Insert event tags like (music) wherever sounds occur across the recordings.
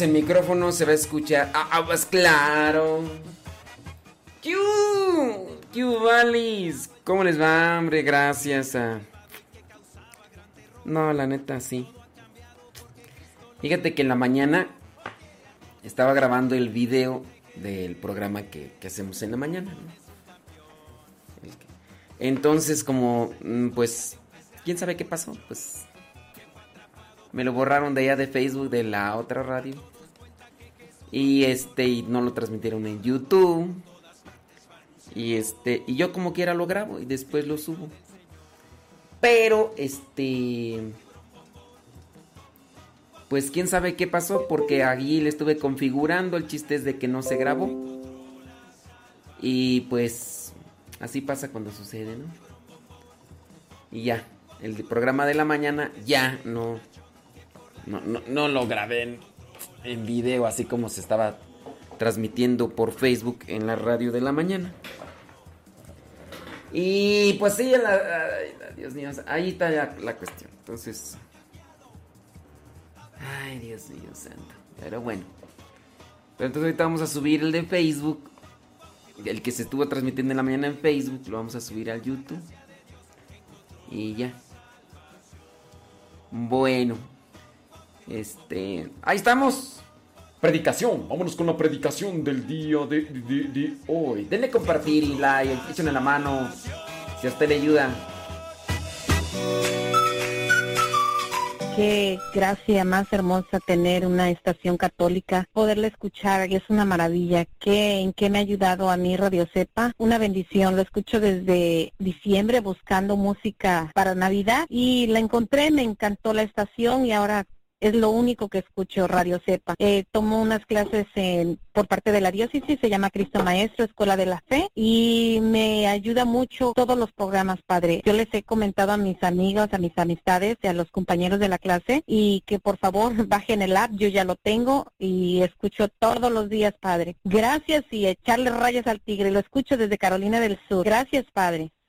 El micrófono se va a escuchar. ¡Ah, ah, pues claro! ¡Q! ¡Q! ¿Cómo les va, hombre? Gracias a. No, la neta, sí. Fíjate que en la mañana estaba grabando el video del programa que, hacemos en la mañana. Entonces, como, mm, pues, ¿quién sabe qué pasó? Pues me lo borraron de allá de Facebook de la otra radio. Y este, y no lo transmitieron en YouTube. Y este, y yo como quiera lo grabo y después lo subo. Pero este pues quién sabe qué pasó porque allí le estuve configurando, el chiste es de que no se grabó. Y pues así pasa cuando sucede, ¿no? Y ya, el programa de la mañana ya no no, no, no lo grabé en, video así como se estaba transmitiendo por Facebook en la radio de la mañana. Y pues sí, la- Dios mío, ahí está ya la cuestión. Entonces, ay, Dios mío santo. Pero bueno. Pero entonces ahorita vamos a subir el de Facebook. El que se estuvo transmitiendo en la mañana en Facebook, lo vamos a subir al YouTube. Y ya. Bueno. Este. Ahí estamos. Predicación. Vámonos con la predicación del día de, hoy. Denle compartir y like. Échenle la mano. Si a usted le ayuda. Qué gracia más hermosa tener una estación católica, poderla escuchar, es una maravilla. ¿Qué, ¿En qué me ha ayudado a mí Radio Cepa? Una bendición, lo escucho desde diciembre buscando música para Navidad y la encontré, me encantó la estación y ahora es lo único que escucho Radio Cepa. Eh, tomo unas clases en, por parte de la diócesis, se llama Cristo Maestro, Escuela de la Fe, y me ayuda mucho todos los programas, Padre. Yo les he comentado a mis amigos, a mis amistades, a los compañeros de la clase, y que por favor (laughs) bajen el app, yo ya lo tengo y escucho todos los días, Padre. Gracias y echarle rayas al tigre, lo escucho desde Carolina del Sur. Gracias, Padre.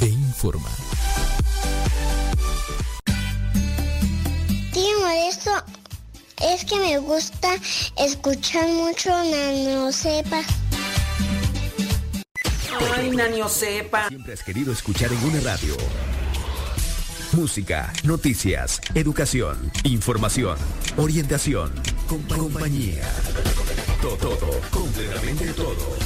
e informa. Tío Modesto, es que me gusta escuchar mucho Nano Sepa. Ay, Nanio sepa. Siempre has querido escuchar en una radio. música, noticias, educación, información, orientación, compañía. Todo, todo, completamente todo.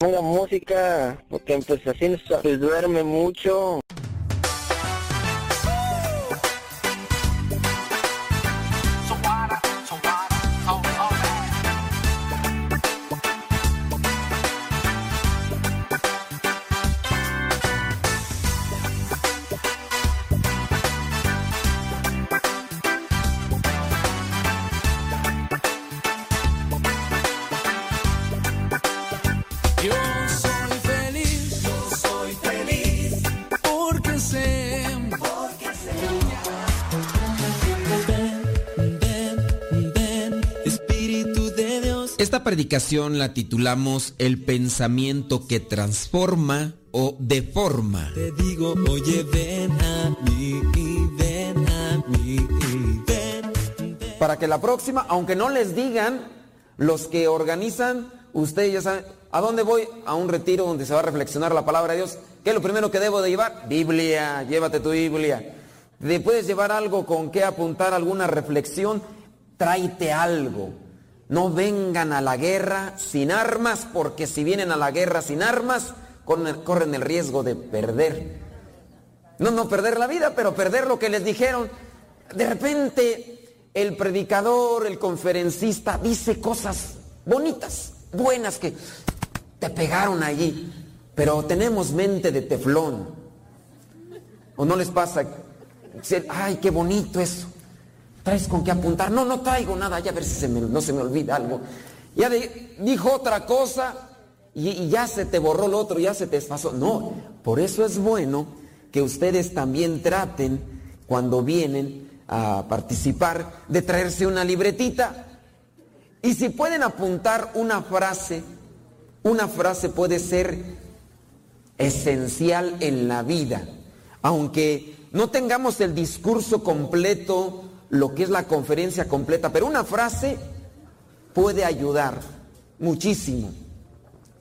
Ponga música, porque pues así se duerme mucho. Predicación la titulamos El pensamiento que transforma o deforma. Te digo, oye, ven a mí, ven a mí, ven, Para que la próxima, aunque no les digan, los que organizan, ustedes ya saben, ¿a dónde voy? A un retiro donde se va a reflexionar la palabra de Dios. ¿Qué es lo primero que debo de llevar? Biblia, llévate tu Biblia. ¿De puedes llevar algo con qué apuntar alguna reflexión? Tráete algo no vengan a la guerra sin armas, porque si vienen a la guerra sin armas, corren el riesgo de perder. No, no perder la vida, pero perder lo que les dijeron. De repente el predicador, el conferencista dice cosas bonitas, buenas que te pegaron allí, pero tenemos mente de teflón. ¿O no les pasa? Ay, qué bonito eso. ¿Traes con qué apuntar? No, no traigo nada, ya a ver si no se me olvida algo. Ya dijo otra cosa y, ya se te borró lo otro, ya se te desfasó. No, por eso es bueno que ustedes también traten cuando vienen a participar de traerse una libretita. Y si pueden apuntar una frase, una frase puede ser esencial en la vida. Aunque no tengamos el discurso completo lo que es la conferencia completa, pero una frase puede ayudar muchísimo.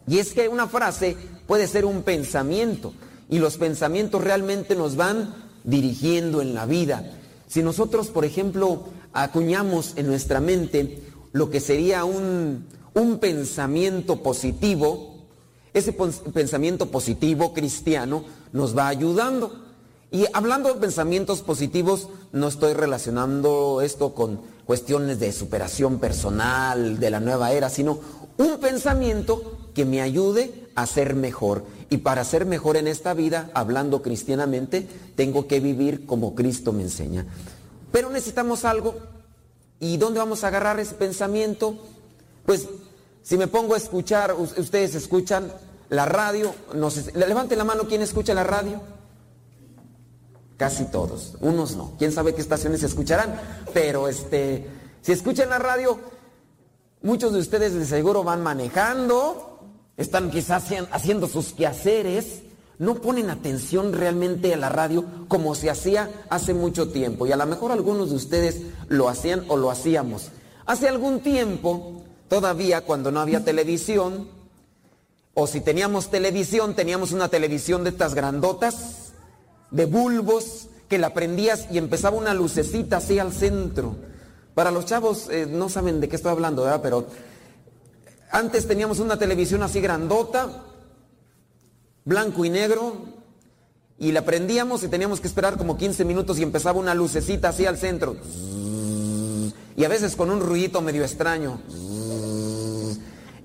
Y es que una frase puede ser un pensamiento y los pensamientos realmente nos van dirigiendo en la vida. Si nosotros, por ejemplo, acuñamos en nuestra mente lo que sería un, un pensamiento positivo, ese pensamiento positivo cristiano nos va ayudando. Y hablando de pensamientos positivos, no estoy relacionando esto con cuestiones de superación personal, de la nueva era, sino un pensamiento que me ayude a ser mejor. Y para ser mejor en esta vida, hablando cristianamente, tengo que vivir como Cristo me enseña. Pero necesitamos algo. ¿Y dónde vamos a agarrar ese pensamiento? Pues si me pongo a escuchar, ustedes escuchan la radio, no sé, levanten la mano, ¿quién escucha la radio? Casi todos, unos no. Quién sabe qué estaciones se escucharán, pero este, si escuchan la radio, muchos de ustedes de seguro van manejando, están quizás haciendo sus quehaceres, no ponen atención realmente a la radio como se hacía hace mucho tiempo. Y a lo mejor algunos de ustedes lo hacían o lo hacíamos. Hace algún tiempo, todavía cuando no había televisión, o si teníamos televisión, teníamos una televisión de estas grandotas, de bulbos que la prendías y empezaba una lucecita así al centro. Para los chavos eh, no saben de qué estoy hablando, ¿verdad? Pero antes teníamos una televisión así grandota, blanco y negro, y la prendíamos y teníamos que esperar como 15 minutos y empezaba una lucecita así al centro. Y a veces con un ruidito medio extraño.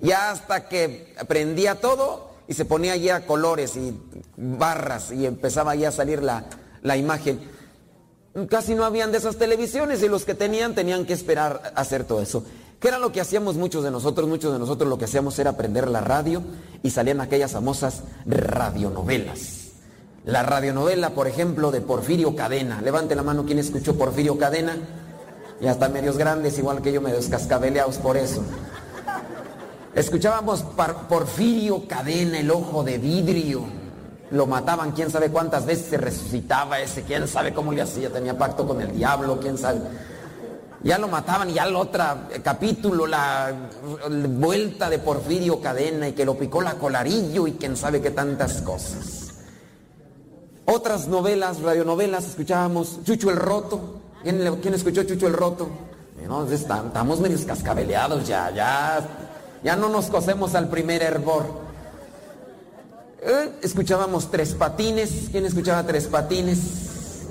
Ya hasta que prendía todo y se ponía ya colores y barras y empezaba ya a salir la, la imagen. Casi no habían de esas televisiones y los que tenían tenían que esperar hacer todo eso. ¿Qué era lo que hacíamos muchos de nosotros? Muchos de nosotros lo que hacíamos era aprender la radio y salían aquellas famosas radionovelas. La radionovela, por ejemplo, de Porfirio Cadena. Levante la mano quien escuchó Porfirio Cadena. Y hasta medios grandes, igual que yo, medios cascabeleados por eso. Escuchábamos Porfirio Cadena, el ojo de vidrio. Lo mataban, quién sabe cuántas veces se resucitaba ese, quién sabe cómo le hacía, tenía pacto con el diablo, quién sabe ya lo mataban y ya el otro capítulo, la, vuelta de Porfirio Cadena y que lo picó la colarillo y quién sabe qué tantas cosas. Otras novelas, radionovelas, escuchábamos Chucho el Roto. ¿Quién, escuchó Chucho el Roto? No, estamos medio cascabeleados ya, ya, ya no nos cosemos al primer hervor. Eh, escuchábamos Tres Patines. ¿Quién escuchaba Tres Patines?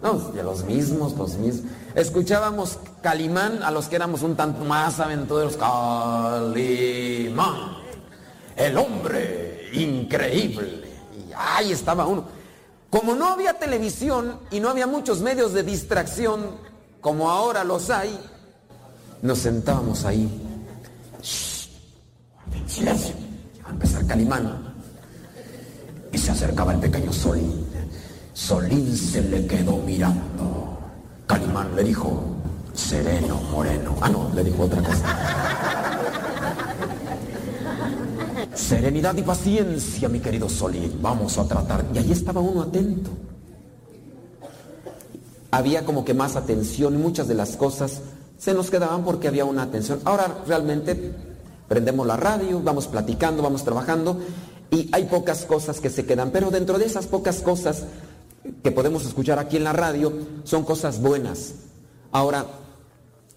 No, de los mismos, los mismos. Escuchábamos Calimán a los que éramos un tanto más aventureros. Calimán, el hombre increíble. Y ahí estaba uno. Como no había televisión y no había muchos medios de distracción como ahora los hay, nos sentábamos ahí. Silencio. Va a empezar Calimán. Y se acercaba el pequeño Solín. Solín se le quedó mirando. Calimán le dijo, sereno, moreno. Ah, no, le dijo otra cosa. Serenidad y paciencia, mi querido Solín. Vamos a tratar. Y ahí estaba uno atento. Había como que más atención. Muchas de las cosas se nos quedaban porque había una atención. Ahora realmente prendemos la radio, vamos platicando, vamos trabajando y hay pocas cosas que se quedan. Pero dentro de esas pocas cosas que podemos escuchar aquí en la radio son cosas buenas. Ahora,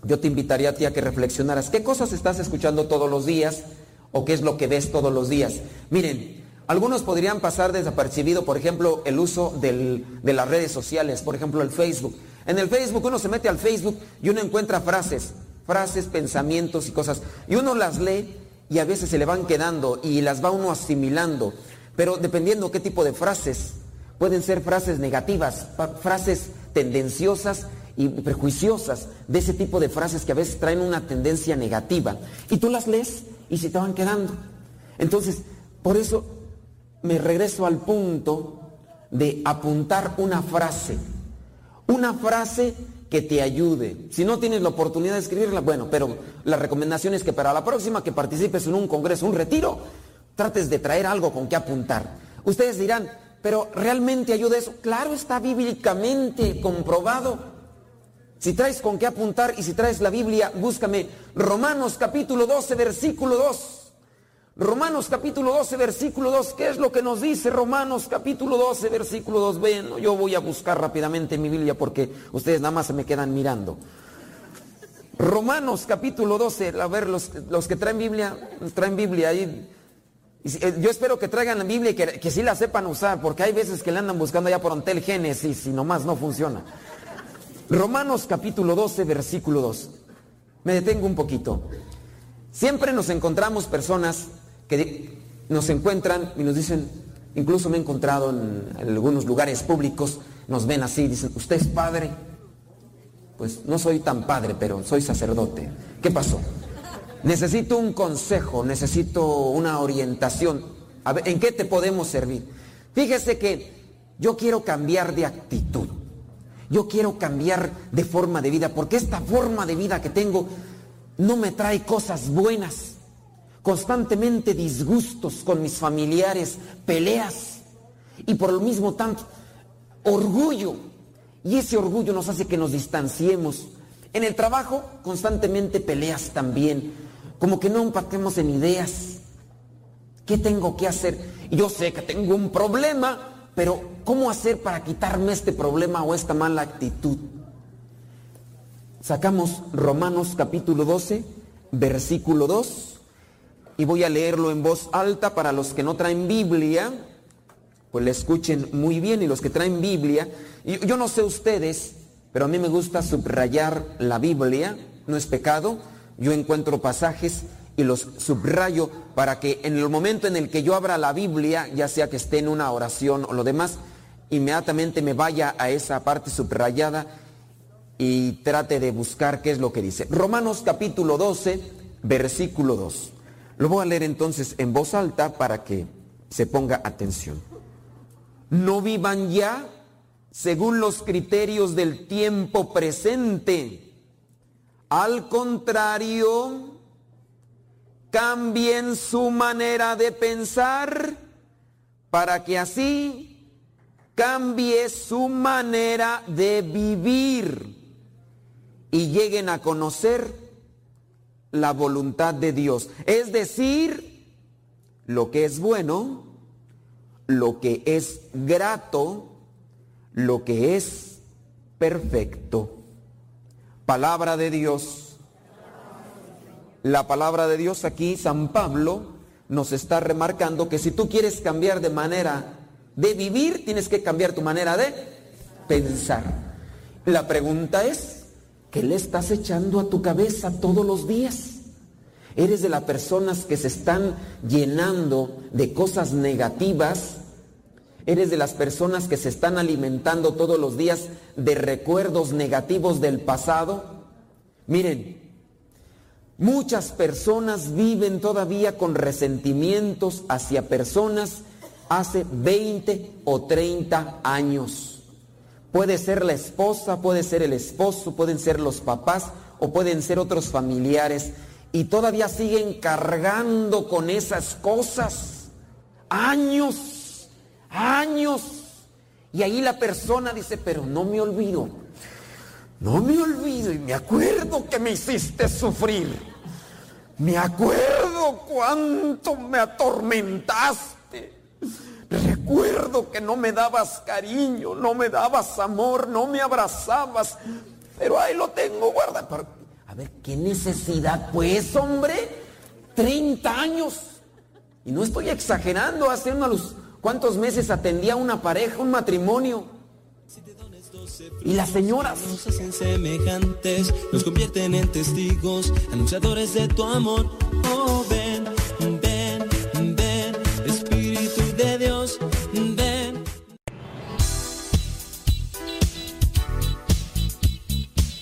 yo te invitaría a ti a que reflexionaras, ¿qué cosas estás escuchando todos los días o qué es lo que ves todos los días? Miren, algunos podrían pasar desapercibido, por ejemplo, el uso de las redes sociales, por ejemplo, el Facebook. En el Facebook uno se mete al Facebook y uno encuentra frases, frases, pensamientos y cosas. Y uno las lee y a veces se le van quedando y las va uno asimilando. Pero dependiendo qué tipo de frases Pueden ser frases negativas, frases tendenciosas y prejuiciosas, de ese tipo de frases que a veces traen una tendencia negativa. Y tú las lees y se te van quedando. Entonces, por eso me regreso al punto de apuntar una frase. Una frase que te ayude. Si no tienes la oportunidad de escribirla, bueno, pero la recomendación es que para la próxima que participes en un congreso, un retiro, trates de traer algo con que apuntar. Ustedes dirán, pero ¿realmente ayuda eso? Claro, está bíblicamente comprobado. Si traes con qué apuntar y si traes la Biblia, búscame Romanos capítulo 12, versículo 2. Romanos capítulo 12, versículo 2. ¿Qué es lo que nos dice Romanos capítulo 12, versículo 2? Bueno, yo voy a buscar rápidamente mi Biblia porque ustedes nada más se me quedan mirando. Romanos capítulo 12, a ver, los, los que traen Biblia, traen Biblia ahí. Eh, yo espero que traigan la Biblia y que, sí la sepan usar, porque hay veces que le andan buscando allá por Antel Génesis y nomás no funciona. Romanos capítulo 12, versículo 2. Me detengo un poquito. Siempre nos encontramos personas que nos encuentran y nos dicen, incluso me he encontrado en, algunos lugares públicos, nos ven así, dicen, ¿usted es padre? Pues no soy tan padre, pero soy sacerdote. ¿Qué pasó? Necesito un consejo, necesito una orientación. A ver, ¿en qué te podemos servir? Fíjese que yo quiero cambiar de actitud. Yo quiero cambiar de forma de vida, porque esta forma de vida que tengo no me trae cosas buenas. Constantemente disgustos con mis familiares, peleas y por lo mismo tanto orgullo. Y ese orgullo nos hace que nos distanciemos. En el trabajo constantemente peleas también como que no empatemos en ideas. ¿Qué tengo que hacer? Yo sé que tengo un problema, pero ¿cómo hacer para quitarme este problema o esta mala actitud? Sacamos Romanos capítulo 12, versículo 2, y voy a leerlo en voz alta para los que no traen Biblia. pues la escuchen muy bien y los que traen Biblia, y yo no sé ustedes, pero a mí me gusta subrayar la Biblia, no es pecado, yo encuentro pasajes y los subrayo para que en el momento en el que yo abra la Biblia, ya sea que esté en una oración o lo demás, inmediatamente me vaya a esa parte subrayada y trate de buscar qué es lo que dice. Romanos capítulo 12, versículo 2. Lo voy a leer entonces en voz alta para que se ponga atención. No vivan ya según los criterios del tiempo presente. Al contrario, cambien su manera de pensar para que así cambie su manera de vivir y lleguen a conocer la voluntad de Dios. Es decir, lo que es bueno, lo que es grato, lo que es perfecto. Palabra de Dios. La palabra de Dios aquí, San Pablo nos está remarcando que si tú quieres cambiar de manera de vivir, tienes que cambiar tu manera de pensar. La pregunta es, ¿Qué le estás echando a tu cabeza todos los días? Eres de las personas que se están llenando de cosas negativas. Eres de las personas que se están alimentando todos los días de recuerdos negativos del pasado. Miren, muchas personas viven todavía con resentimientos hacia personas hace 20 o 30 años. Puede ser la esposa, puede ser el esposo, pueden ser los papás o pueden ser otros familiares. Y todavía siguen cargando con esas cosas. Años, años. Y ahí la persona dice, pero no me olvido. No me olvido y me acuerdo que me hiciste sufrir. Me acuerdo cuánto me atormentaste. Recuerdo que no me dabas cariño, no me dabas amor, no me abrazabas, pero ahí lo tengo guardado. A ver, ¿qué necesidad pues, hombre? 30 años. Y no estoy exagerando, hace unos cuantos meses atendía a una pareja, un matrimonio. Y las señoras nos semejantes, nos convierten en testigos, anunciadores de tu amor. Oh, ven, de Dios, ven.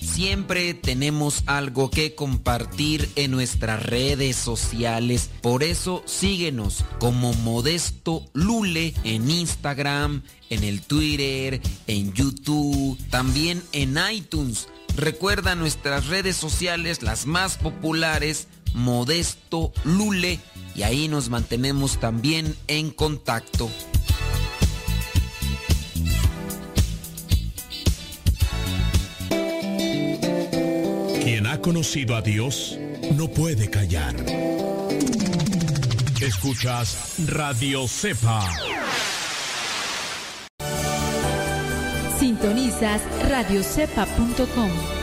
Siempre tenemos algo que compartir en nuestras redes sociales. Por eso síguenos como Modesto Lule en Instagram, en el Twitter, en YouTube, también en iTunes. Recuerda nuestras redes sociales, las más populares, Modesto Lule, y ahí nos mantenemos también en contacto. Quien ha conocido a Dios no puede callar. Escuchas Radio Cepa. Sintonizas radiocepa.com.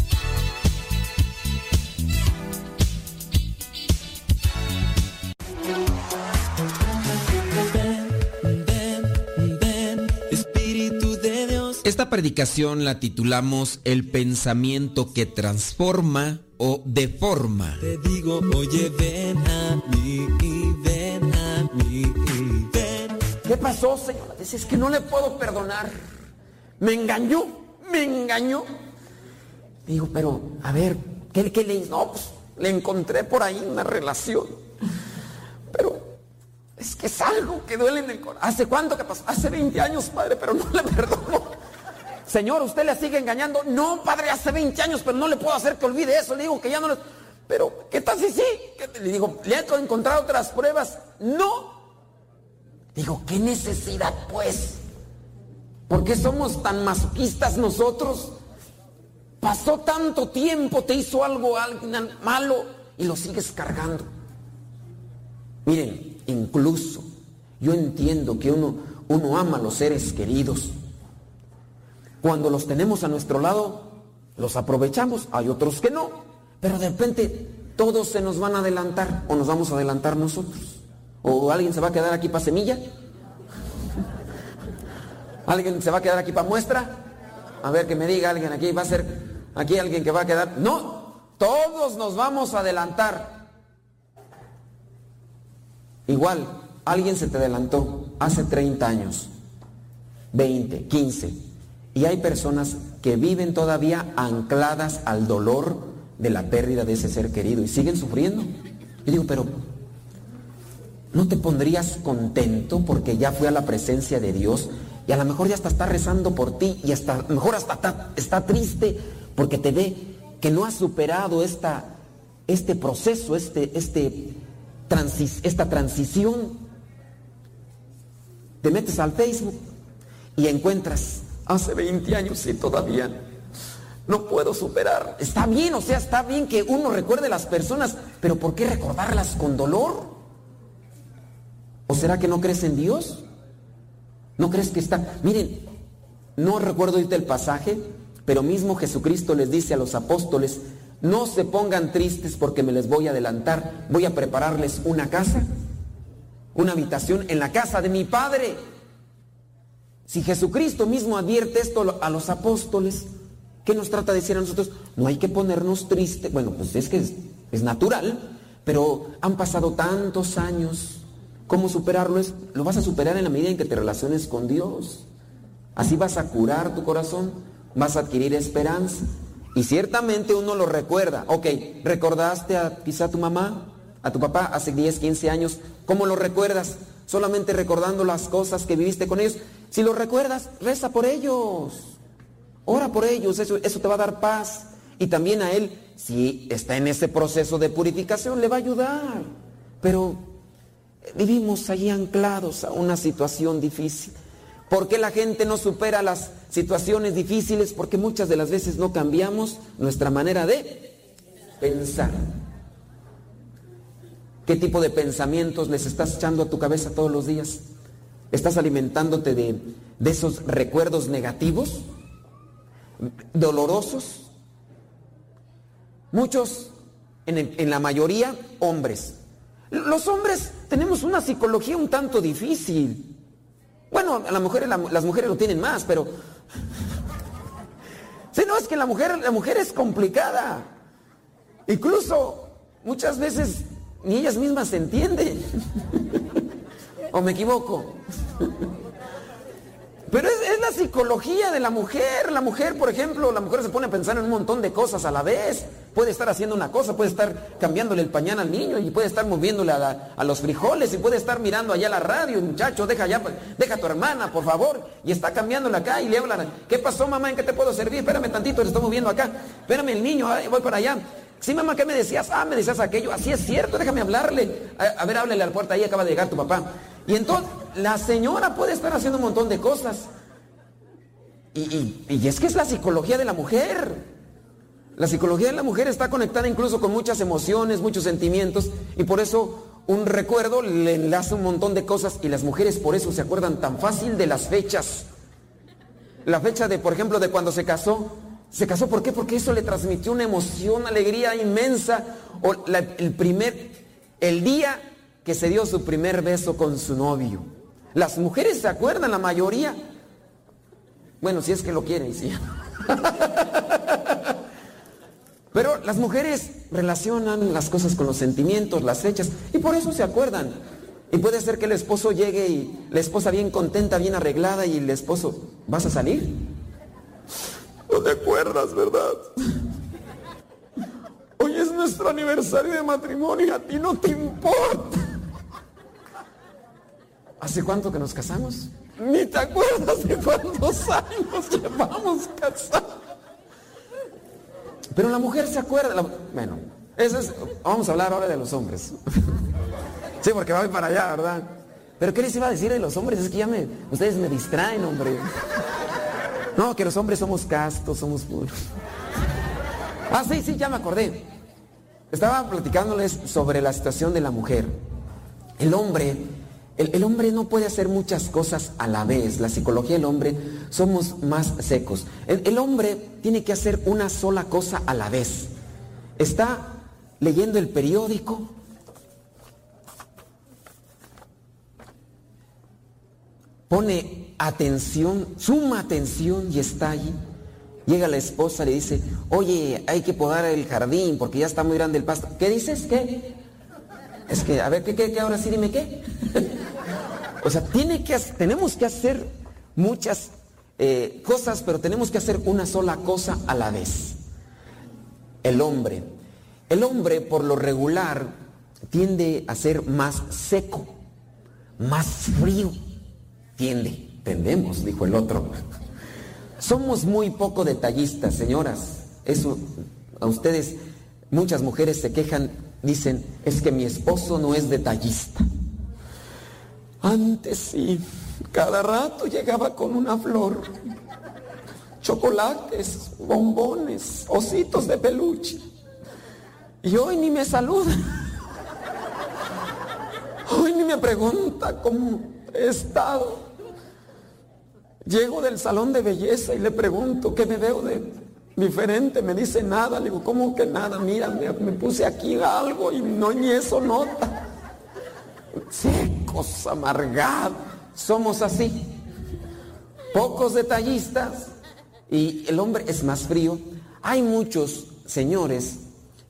Esta predicación la titulamos El pensamiento que transforma o deforma. Te digo, oye, ven a mí, ven a mí, ven. ¿Qué pasó, señora? Es que no le puedo perdonar. Me engañó, me engañó. Digo, pero, a ver, ¿qué, qué le hizo? No, pues le encontré por ahí una relación. Pero es que es algo que duele en el corazón. ¿Hace cuánto que pasó? Hace 20 años, padre, pero no le (laughs) perdono. Señor, ¿usted le sigue engañando? No, padre, hace 20 años, pero no le puedo hacer que olvide eso. Le digo que ya no le... Pero, ¿qué tal si sí? ¿Qué- Le digo, ¿le he encontrado otras pruebas? No. Digo, ¿qué necesidad pues? ¿Por qué somos tan masoquistas nosotros? Pasó tanto tiempo, te hizo algo, algo malo y lo sigues cargando. Miren, incluso yo entiendo que uno, uno ama a los seres queridos. Cuando los tenemos a nuestro lado, los aprovechamos, hay otros que no, pero de repente todos se nos van a adelantar o nos vamos a adelantar nosotros. ¿O alguien se va a quedar aquí para semilla? ¿Alguien se va a quedar aquí para muestra? A ver, que me diga alguien aquí, va a ser aquí alguien que va a quedar. No, todos nos vamos a adelantar. Igual, alguien se te adelantó hace 30 años, 20, 15, y hay personas que viven todavía ancladas al dolor de la pérdida de ese ser querido y siguen sufriendo. Yo digo, pero ¿no te pondrías contento porque ya fue a la presencia de Dios y a lo mejor ya hasta está rezando por ti y hasta, mejor hasta está, está triste porque te ve que no has superado esta, este proceso, este, este, esta transición? Te metes al Facebook y encuentras hace 20 años y todavía no puedo superar. Está bien, o sea, está bien que uno recuerde las personas, pero ¿por qué recordarlas con dolor? ¿O será que no crees en Dios? ¿No crees que está? Miren, no recuerdo ahorita el pasaje, pero mismo Jesucristo les dice a los apóstoles, no se pongan tristes porque me les voy a adelantar, voy a prepararles una casa, una habitación en la casa de mi Padre. Si Jesucristo mismo advierte esto a los apóstoles, ¿qué nos trata de decir a nosotros? No hay que ponernos tristes. Bueno, pues es que es, natural, pero han pasado tantos años. ¿Cómo superarlo? Lo vas a superar en la medida en que te relaciones con Dios. Así vas a curar tu corazón, vas a adquirir esperanza. Y ciertamente uno lo recuerda. Ok, ¿recordaste a quizá a tu mamá, a tu papá hace 10, 15 años? ¿Cómo lo recuerdas? Solamente recordando las cosas que viviste con ellos. Si lo recuerdas, reza por ellos. Ora por ellos, eso, eso te va a dar paz. Y también a él, si está en ese proceso de purificación, le va a ayudar. Pero vivimos allí anclados a una situación difícil. ¿Por qué la gente no supera las situaciones difíciles? Porque muchas de las veces no cambiamos nuestra manera de pensar. ¿Qué tipo de pensamientos les estás echando a tu cabeza todos los días? ¿Estás alimentándote de, de esos recuerdos negativos? ¿Dolorosos? Muchos, en, en la mayoría, hombres. Los hombres tenemos una psicología un tanto difícil. Bueno, a las mujeres lo tienen más, pero... Si no, es que la mujer, la mujer es complicada. Incluso muchas veces ni ellas mismas se entienden. ¿O me equivoco? Pero es, la psicología de la mujer. La mujer, por ejemplo, la mujer se pone a pensar en un montón de cosas a la vez. Puede estar haciendo una cosa, puede estar cambiándole el pañal al niño y puede estar moviéndole a, los frijoles y puede estar mirando allá la radio. Muchacho, deja ya, deja a tu hermana, por favor. Y está cambiándole acá y le habla. ¿Qué pasó, mamá? ¿En qué te puedo servir? Espérame tantito, le estoy moviendo acá. Espérame el niño, voy para allá. Sí, mamá, ¿qué me decías? Ah, me decías aquello. Así es cierto, déjame hablarle. A, a ver, háblele a la puerta, ahí acaba de llegar tu papá. Y entonces la señora puede estar haciendo un montón de cosas. Y, es que es la psicología de la mujer. La psicología de la mujer está conectada incluso con muchas emociones, muchos sentimientos. Y por eso un recuerdo le enlaza un montón de cosas. Y las mujeres por eso se acuerdan tan fácil de las fechas. La fecha de, por ejemplo, de cuando se casó. ¿Se casó por qué? Porque eso le transmitió una emoción, alegría inmensa. O el primer, el día que se dio su primer beso con su novio. Las mujeres se acuerdan, la mayoría. Bueno, si es que lo quieren, sí. (laughs) Pero las mujeres relacionan las cosas con los sentimientos, las fechas, y por eso se acuerdan. Y puede ser que el esposo llegue y la esposa bien contenta, bien arreglada, y el esposo, ¿vas a salir? No te acuerdas, ¿verdad? Hoy es nuestro aniversario de matrimonio y a ti no te importa. ¿Hace cuánto que nos casamos? Ni te acuerdas de cuántos años llevamos casados. Pero la mujer se acuerda. bueno, eso es, vamos a hablar ahora de los hombres. sí, porque va para allá, ¿verdad? ¿Pero qué les iba a decir de los hombres? Es que ya me, ustedes me distraen, hombre. No, que los hombres somos castos, somos puros. Ah, sí, sí, ya me acordé. Estaba platicándoles sobre la situación de la mujer. El hombre, el, hombre no puede hacer muchas cosas a la vez. La psicología del hombre somos más secos. el hombre tiene que hacer una sola cosa a la vez. Está leyendo el periódico, pone atención, suma atención y está allí. Llega la esposa, le dice, oye, hay que podar el jardín porque ya está muy grande el pasto. ¿Qué dices? ¿Qué? Es que, a ver, ¿qué, qué, qué? Ahora sí dime qué. O sea, tiene que, tenemos que hacer muchas eh, cosas, pero tenemos que hacer una sola cosa a la vez. El hombre. El hombre, por lo regular, tiende a ser más seco, más frío Tiende, tendemos, dijo el otro. Somos muy poco detallistas, señoras. Eso, a ustedes, muchas mujeres se quejan, dicen, es que mi esposo no es detallista. Antes sí, cada rato llegaba con una flor, chocolates, bombones, ositos de peluche. Y hoy ni me saluda. Hoy ni me pregunta cómo he estado. Llego del salón de belleza y le pregunto, ¿qué me veo de diferente? Me dice nada. Le digo, ¿cómo que nada? Mira, me, puse aquí algo y no ni eso nota. Secos, amargados. Somos así. Pocos detallistas y el hombre es más frío. Hay muchos señores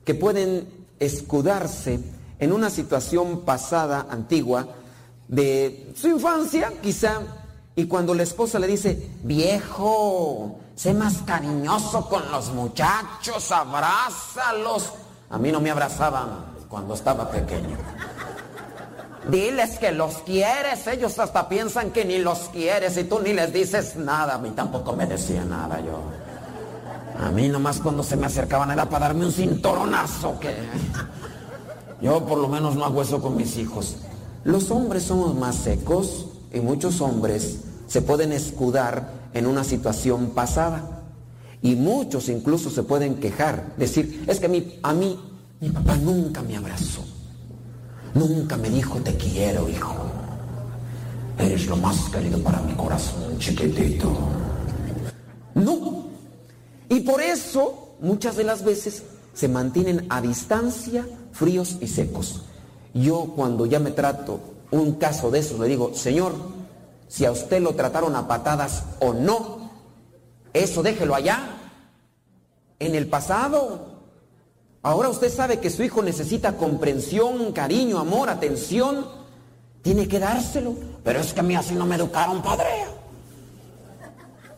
que pueden escudarse en una situación pasada, antigua, de su infancia, quizá y cuando la esposa le dice, viejo, sé más cariñoso con los muchachos, abrázalos. A mí no me abrazaban cuando estaba pequeño. Diles que los quieres, ellos hasta piensan que ni los quieres y tú ni les dices nada. A mí tampoco me decía nada yo. A mí nomás cuando se me acercaban era para darme un cinturonazo que... (laughs) Yo por lo menos no hago eso con mis hijos. Los hombres somos más secos, y muchos hombres se pueden escudar en una situación pasada. Y muchos incluso se pueden quejar, decir, es que a mí mi papá nunca me abrazó, nunca me dijo te quiero, hijo. Eres lo más querido para mi corazón, chiquitito. No. Y por eso muchas de las veces se mantienen a distancia, fríos y secos. Yo cuando ya me trato un caso de esos, le digo, Señor, si a usted lo trataron a patadas o no, eso déjelo allá, en el pasado. Ahora usted sabe que su hijo necesita comprensión, cariño, amor, atención. Tiene que dárselo. Pero es que a mí así no me educaron, padre.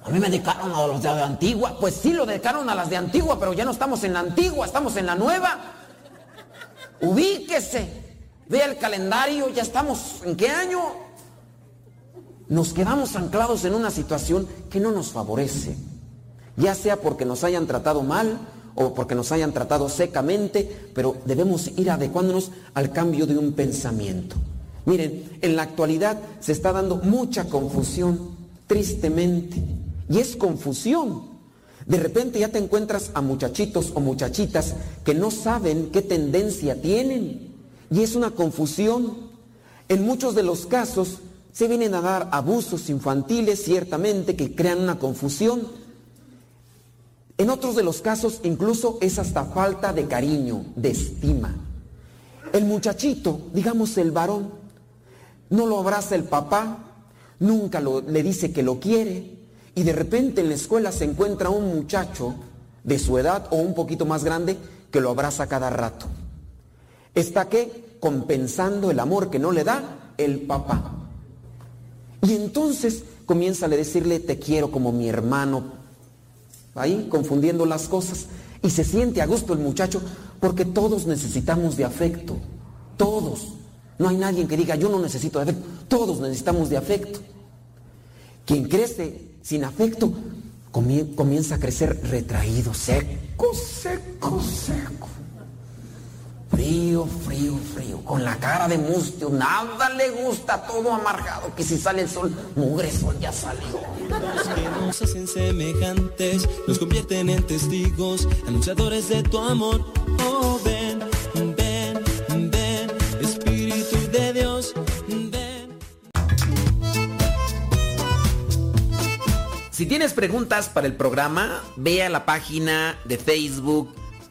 A mí me dedicaron a los de antigua. Pues sí, lo dedicaron a las de antigua, pero ya no estamos en la antigua, estamos en la nueva. Ubíquese. Vea el calendario, ya estamos en qué año. Nos quedamos anclados en una situación que no nos favorece, ya sea porque nos hayan tratado mal o porque nos hayan tratado secamente, pero debemos ir adecuándonos al cambio de un pensamiento. Miren, en la actualidad se está dando mucha confusión, tristemente, y es confusión. De repente ya te encuentras a muchachitos o muchachitas que no saben qué tendencia tienen y es una confusión. En muchos de los casos se vienen a dar abusos infantiles, ciertamente, que crean una confusión. En otros de los casos incluso es hasta falta de cariño, de estima. El muchachito, digamos el varón, no lo abraza el papá, nunca le dice que lo quiere y de repente en la escuela se encuentra un muchacho de su edad o un poquito más grande que lo abraza cada rato. ¿Está qué? compensando el amor que no le da el papá. Y entonces comienza a decirle, te quiero como mi hermano, ahí confundiendo las cosas. Y se siente a gusto el muchacho porque todos necesitamos de afecto, todos. No hay nadie que diga, yo no necesito de afecto, todos necesitamos de afecto. Quien crece sin afecto comienza a crecer retraído, seco, seco, seco, frío frío, frío, con la cara de mustio, nada le gusta, todo amargado, que si sale el sol, mugre sol ya salió. Los que nos hacen semejantes, nos convierten en testigos, anunciadores de tu amor. Oh, ven, ven, ven, Espíritu de Dios, ven. Si tienes preguntas para el programa, ve a la página de Facebook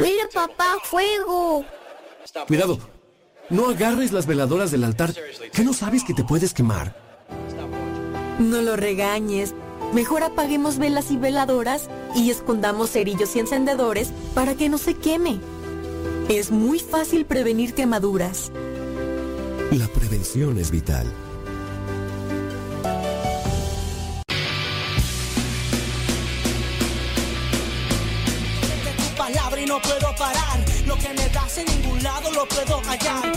Mira, papá, fuego. Cuidado. No agarres las veladoras del altar. ¿Qué no sabes que te puedes quemar? No lo regañes. Mejor apaguemos velas y veladoras y escondamos cerillos y encendedores para que no se queme. Es muy fácil prevenir quemaduras. La prevención es vital. No puedo parar. Lo que me das en ningún lado lo puedo hallar.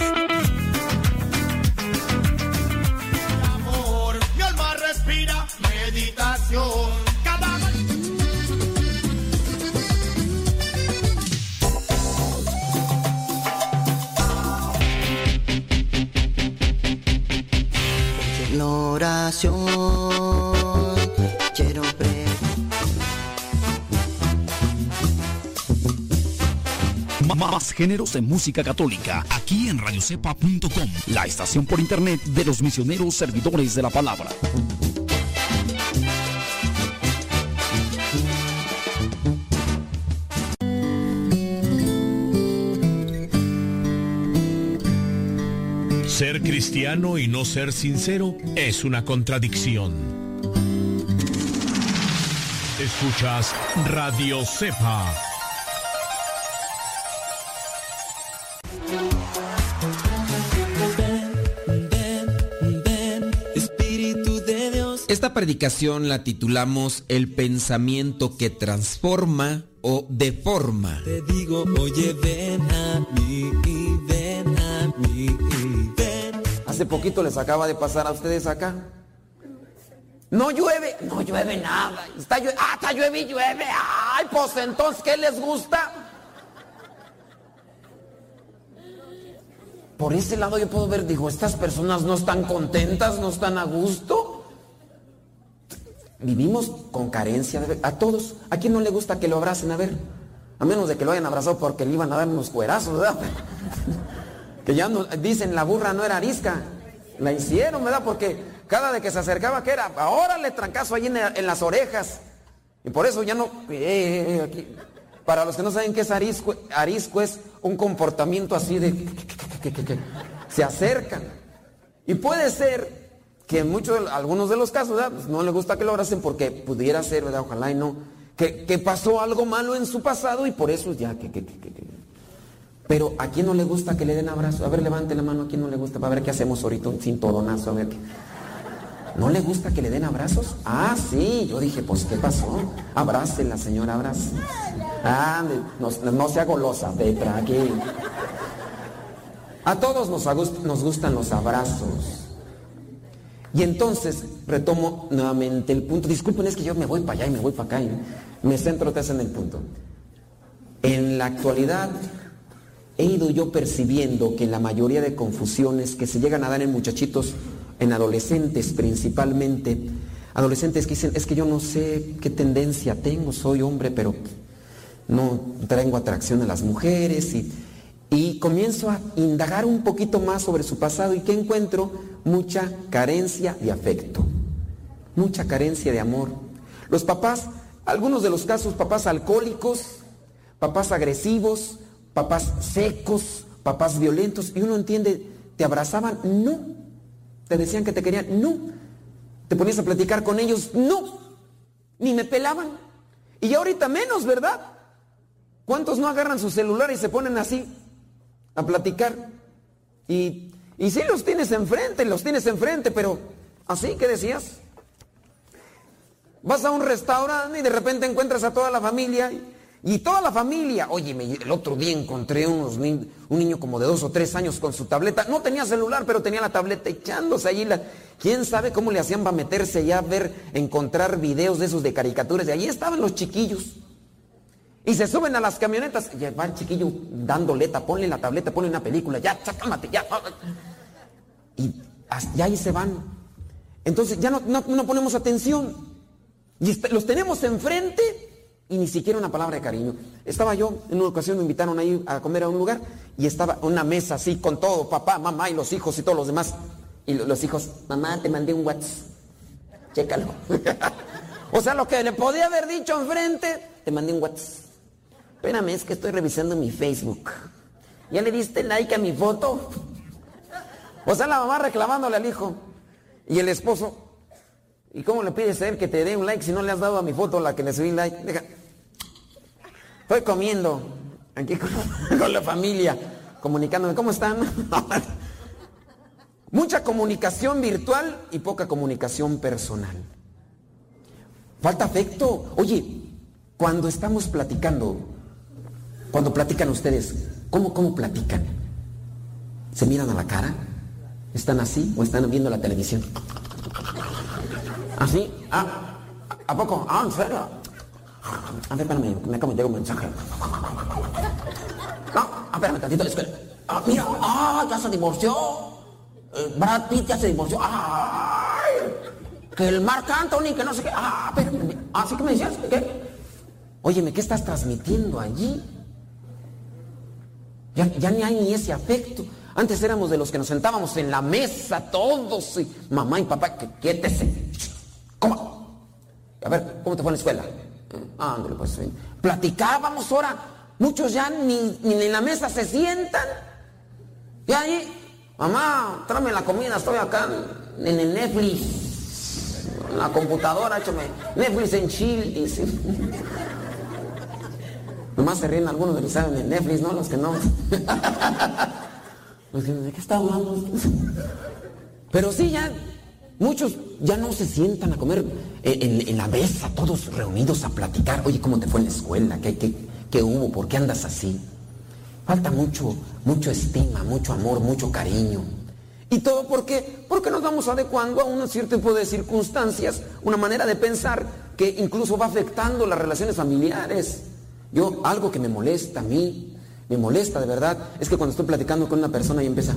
amor, mi alma respira meditación. Más géneros en música católica, aquí en radiocepa.com, la estación por internet de los misioneros servidores de la palabra. Ser cristiano y no ser sincero es una contradicción. Escuchas Radio Cepa. Predicación la titulamos El pensamiento que transforma o deforma. Te digo, oye, ven a mí, ven a mí, ven. Hace poquito les acaba de pasar a ustedes acá. No llueve, no llueve nada. Está llue- ah, está llueve y llueve. Ay, pues entonces, ¿qué les gusta? Por ese lado yo puedo ver, digo, estas personas no están contentas, no están a gusto. Vivimos con carencia de a todos. ¿A quién no le gusta que lo abracen? A ver, a menos de que lo hayan abrazado porque le iban a dar unos cuerazos, ¿verdad? (laughs) que ya no, dicen la burra no era arisca, la hicieron, ¿verdad? Porque cada vez que se acercaba, ¿qué era? Ahora le trancazo ahí en, las orejas. Y por eso ya no. eh, eh, eh. Para los que no saben qué es arisco, arisco es un comportamiento así de que, que- que se acercan. Y puede ser que en muchos, algunos de los casos, ¿verdad? Pues no le gusta que lo abracen porque pudiera ser, ¿verdad? Ojalá y no. Que, que pasó algo malo en su pasado y por eso ya que, que, que- que- Pero ¿a quién no le gusta que le den abrazo? A ver, levante la mano, ¿a quién no le gusta? A ver qué hacemos ahorita, un cinturonazo, a ver qué. ¿No le gusta que le den abrazos? Ah, sí, yo dije, pues ¿qué pasó? Abrácela, señora, abrace. Ah, no, no sea golosa, ve para aquí. A todos nos, nos gustan los abrazos. Y entonces retomo nuevamente el punto. Disculpen, es que yo me voy para allá y me voy para acá y me centro vez en el punto. En la actualidad he ido yo percibiendo que la mayoría de confusiones que se llegan a dar en muchachitos, en adolescentes principalmente, adolescentes que dicen, es que yo no sé qué tendencia tengo, soy hombre, pero no tengo atracción a las mujeres y, y comienzo a indagar un poquito más sobre su pasado y que encuentro mucha carencia de afecto, mucha carencia de amor. Los papás, algunos de los casos, papás alcohólicos, papás agresivos, papás secos, papás violentos, y uno entiende, ¿te abrazaban? No. ¿Te decían que te querían? No. ¿Te ponías a platicar con ellos? No. Ni me pelaban. Y ahorita menos, ¿verdad? ¿Cuántos no agarran su celular y se ponen así a platicar? Y, y sí los tienes enfrente, los tienes enfrente, pero así, ¿qué decías? Vas a un restaurante y de repente encuentras a toda la familia y, toda la familia. Oye, el otro día encontré unos un niño como de dos o tres años con su tableta. No tenía celular, pero tenía la tableta echándose allí. ¿Quién sabe cómo le hacían para meterse ya a ver, encontrar videos de esos de caricaturas? Y allí estaban los chiquillos. Y se suben a las camionetas. Y va el chiquillo dando leta, ponle la tableta, ponle una película, ya, cálmate, ya. Y ya ahí se van. Entonces ya no, no- no ponemos atención. Y est- los tenemos enfrente y ni siquiera una palabra de cariño. Estaba yo, en una ocasión me invitaron ahí a comer a un lugar y estaba una mesa así con todo, papá, mamá y los hijos y todos los demás. Y lo- los hijos, mamá, te mandé un WhatsApp. Chécalo. (laughs) o sea, lo que le podía haber dicho enfrente, te mandé un WhatsApp. Espérame, es que estoy revisando mi Facebook. ¿Ya le diste like a mi foto? O sea, la mamá reclamándole al hijo. Y el esposo, ¿y cómo le pides a él que te dé un like si no le has dado a mi foto la que le subí like? Deja. Estoy comiendo aquí con, (laughs) con la familia, comunicándome. ¿Cómo están? (laughs) Mucha comunicación virtual y poca comunicación personal. Falta afecto. Oye, cuando estamos platicando, cuando platican ustedes, ¿cómo, cómo platican? ¿Se miran a la cara? ¿Están así o están viendo la televisión? ¿Así? Ah, ¿A poco? Ah, ¿en serio? A ver, espérame, me acabo de llegar un mensaje. No, ah, espérame tantito, espera. Ah, mira, ah, ya se divorció. Eh, Brad Pitt ya se divorció. ¡Ay! Que el Mark Anthony, que no sé qué. Ah, espérame. Así que me decías, ¿qué? Óyeme, ¿qué estás transmitiendo allí? Ya, ya ni hay ni ese afecto. Antes éramos de los que nos sentábamos en la mesa todos y mamá y papá, que quiétese. ¿Cómo? A ver, ¿cómo te fue en la escuela? Ah, ándale, pues sí. Platicábamos ahora. Muchos ya ni, ni en la mesa se sientan. Y ahí, mamá, tráeme la comida, estoy acá en el Netflix. En la computadora, échame Netflix en chill, dice. (laughs) Nomás se ríen algunos de los que saben en Netflix, ¿no? Los que no. (laughs) Que, ¿De qué está? Pero sí, ya, muchos ya no se sientan a comer en, en- la mesa, todos reunidos a platicar. Oye, ¿cómo te fue en la escuela? ¿Qué, qué, qué hubo? ¿Por qué andas así? Falta mucho, mucho estima, mucho amor, mucho cariño. ¿Y todo por qué? Porque nos vamos adecuando a un cierto tipo de circunstancias, una manera de pensar que incluso va afectando las relaciones familiares. Yo, algo que me molesta a mí, me molesta de verdad, es que cuando estoy platicando con una persona y empieza...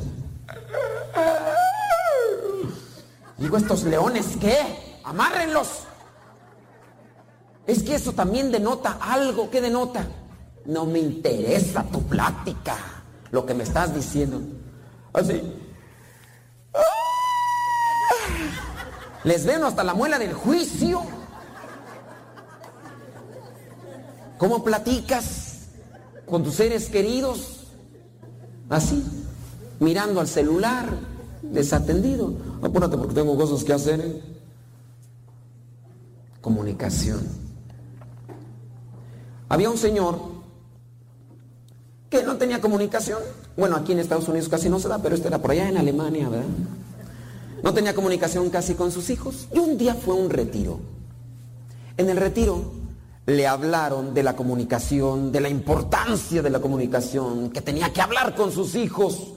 Digo, estos leones, ¿qué? Amárrenlos. Es que eso también denota algo. ¿Qué denota? No me interesa tu plática, lo que me estás diciendo. Así. Les ven hasta la muela del juicio. ¿Cómo platicas con tus seres queridos? Así, mirando al celular, desatendido. Apúrate porque tengo cosas que hacer. ¿eh? Comunicación. Había un señor que no tenía comunicación. Bueno, aquí en Estados Unidos casi no se da, pero este era por allá en Alemania, ¿verdad? No tenía comunicación casi con sus hijos. Y un día fue un retiro. En el retiro le hablaron de la comunicación, de la importancia de la comunicación, que tenía que hablar con sus hijos,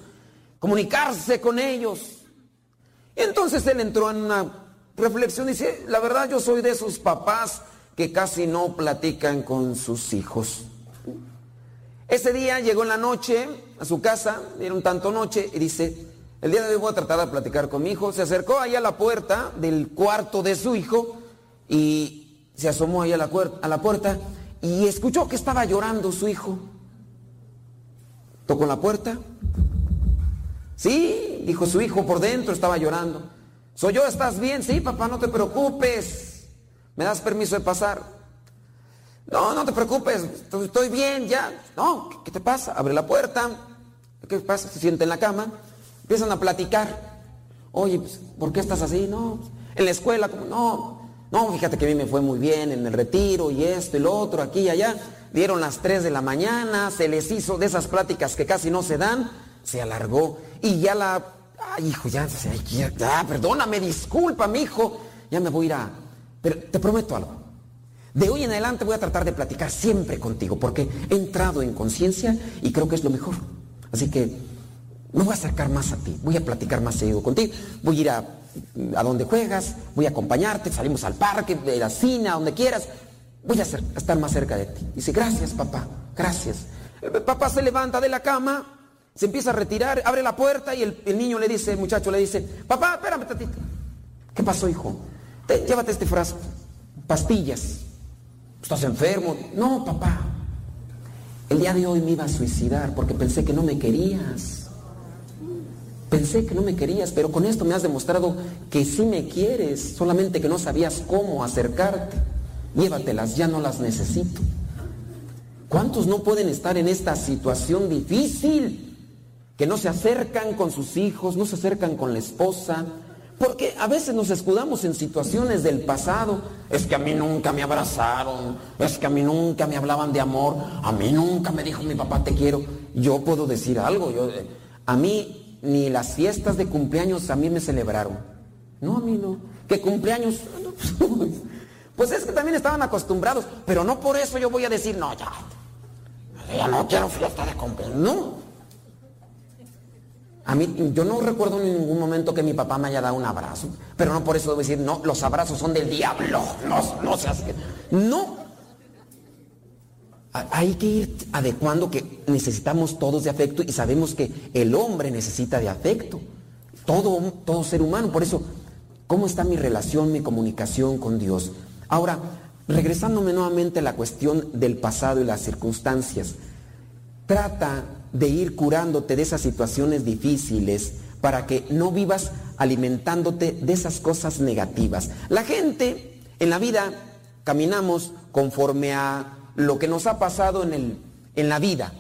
comunicarse con ellos. Y entonces él entró en una reflexión y dice, la verdad yo soy de esos papás que casi no platican con sus hijos. Ese día llegó en la noche a su casa, era un tanto noche, y dice, el día de hoy voy a tratar de platicar con mi hijo. Se acercó ahí a la puerta del cuarto de su hijo y se asomó ahí a la, a la puerta y escuchó que estaba llorando su hijo. Tocó la puerta. Sí, dijo su hijo por dentro, estaba llorando. ¿Soy yo? ¿Estás bien? Sí, papá, no te preocupes. ¿Me das permiso de pasar? No, no te preocupes, estoy, bien ya. No, ¿qué, te pasa? Abre la puerta. ¿Qué pasa? Se siente en la cama. Empiezan a platicar. Oye, pues, ¿por qué estás así? No, en la escuela, como, no, no, fíjate que a mí me fue muy bien en el retiro y esto y otro, aquí y allá. Dieron las 3 de la mañana, se les hizo de esas pláticas que casi no se dan. se alargó y ya la... Ay, hijo, ya, ya, ya perdóname, disculpa, mi hijo. Ya me voy a ir a... Pero te prometo algo. De hoy en adelante voy a tratar de platicar siempre contigo porque he entrado en conciencia y creo que es lo mejor. Así que me voy a acercar más a ti, voy a platicar más seguido contigo, voy a ir a, a donde juegas, voy a acompañarte, salimos al parque, de la cine, a donde quieras, voy a, estar más cerca de ti. Dice, gracias papá, gracias. papá se levanta de la cama, se empieza a retirar, abre la puerta y el, niño le dice, el muchacho le dice, papá, espérame tatito. ¿Qué pasó, hijo? llévate este frasco, pastillas. ¿Estás enfermo? No, papá. El día de hoy me iba a suicidar porque pensé que no me querías. Pensé que no me querías, pero con esto me has demostrado que sí me quieres, solamente que no sabías cómo acercarte. Llévatelas, ya no las necesito. ¿Cuántos no pueden estar en esta situación difícil? Que no se acercan con sus hijos, no se acercan con la esposa, porque a veces nos escudamos en situaciones del pasado. Es que a mí nunca me abrazaron, es que a mí nunca me hablaban de amor, a mí nunca me dijo mi papá te quiero. Yo puedo decir algo, yo, eh, a mí ni las fiestas de cumpleaños a mí me celebraron. No, a mí no. ¿Qué cumpleaños? (laughs) Pues es que también estaban acostumbrados, pero no por eso yo voy a decir, no, ya, ya no quiero fiesta de cumpleaños. No, a mí, yo no recuerdo en ningún momento que mi papá me haya dado un abrazo, pero no por eso debo decir, no, los abrazos son del diablo, no, no seas que... No. Hay que ir adecuando que necesitamos todos de afecto y sabemos que el hombre necesita de afecto. Todo, todo ser humano. Por eso, ¿cómo está mi relación, mi comunicación con Dios? Ahora, regresándome nuevamente a la cuestión del pasado y las circunstancias, trata de ir curándote de esas situaciones difíciles para que no vivas alimentándote de esas cosas negativas. La gente en la vida caminamos conforme a lo que nos ha pasado en, el, en la vida.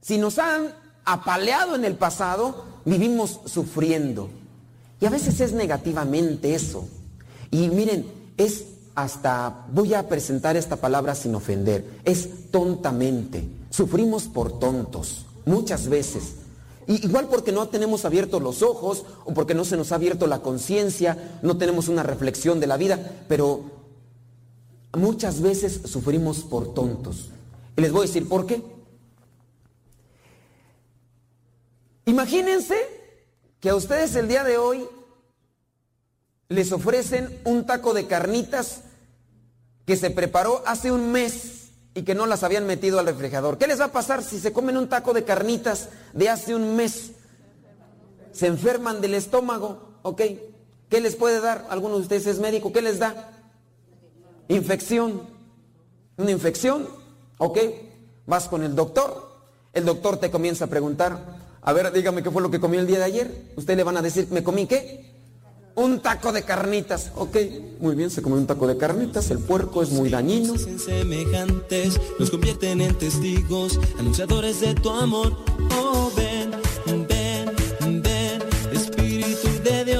Si nos han apaleado en el pasado, vivimos sufriendo. Y a veces es negativamente eso. Y miren, es hasta, voy a presentar esta palabra sin ofender, es tontamente. Sufrimos por tontos, muchas veces. igual porque no tenemos abiertos los ojos o porque no se nos ha abierto la conciencia, no tenemos una reflexión de la vida, pero muchas veces sufrimos por tontos. Y les voy a decir por qué. Imagínense que a ustedes el día de hoy les ofrecen un taco de carnitas que se preparó hace un mes y que no las habían metido al refrigerador. ¿Qué les va a pasar si se comen un taco de carnitas de hace un mes? Se enferman del estómago, ¿ok? ¿Qué les puede dar? Algunos de ustedes es médico, ¿qué les da? Infección. Una infección, ¿ok? Vas con el doctor, el doctor te comienza a preguntar, a ver, dígame qué fue lo que comió el día de ayer. Usted le van a decir, ¿me comí qué? Un taco de carnitas. Ok, muy bien, se come un taco de carnitas. El puerco es muy dañino. semejantes nos convierten en testigos, anunciadores de tu amor. Oh, ven, ven, ven, Espíritu de Dios,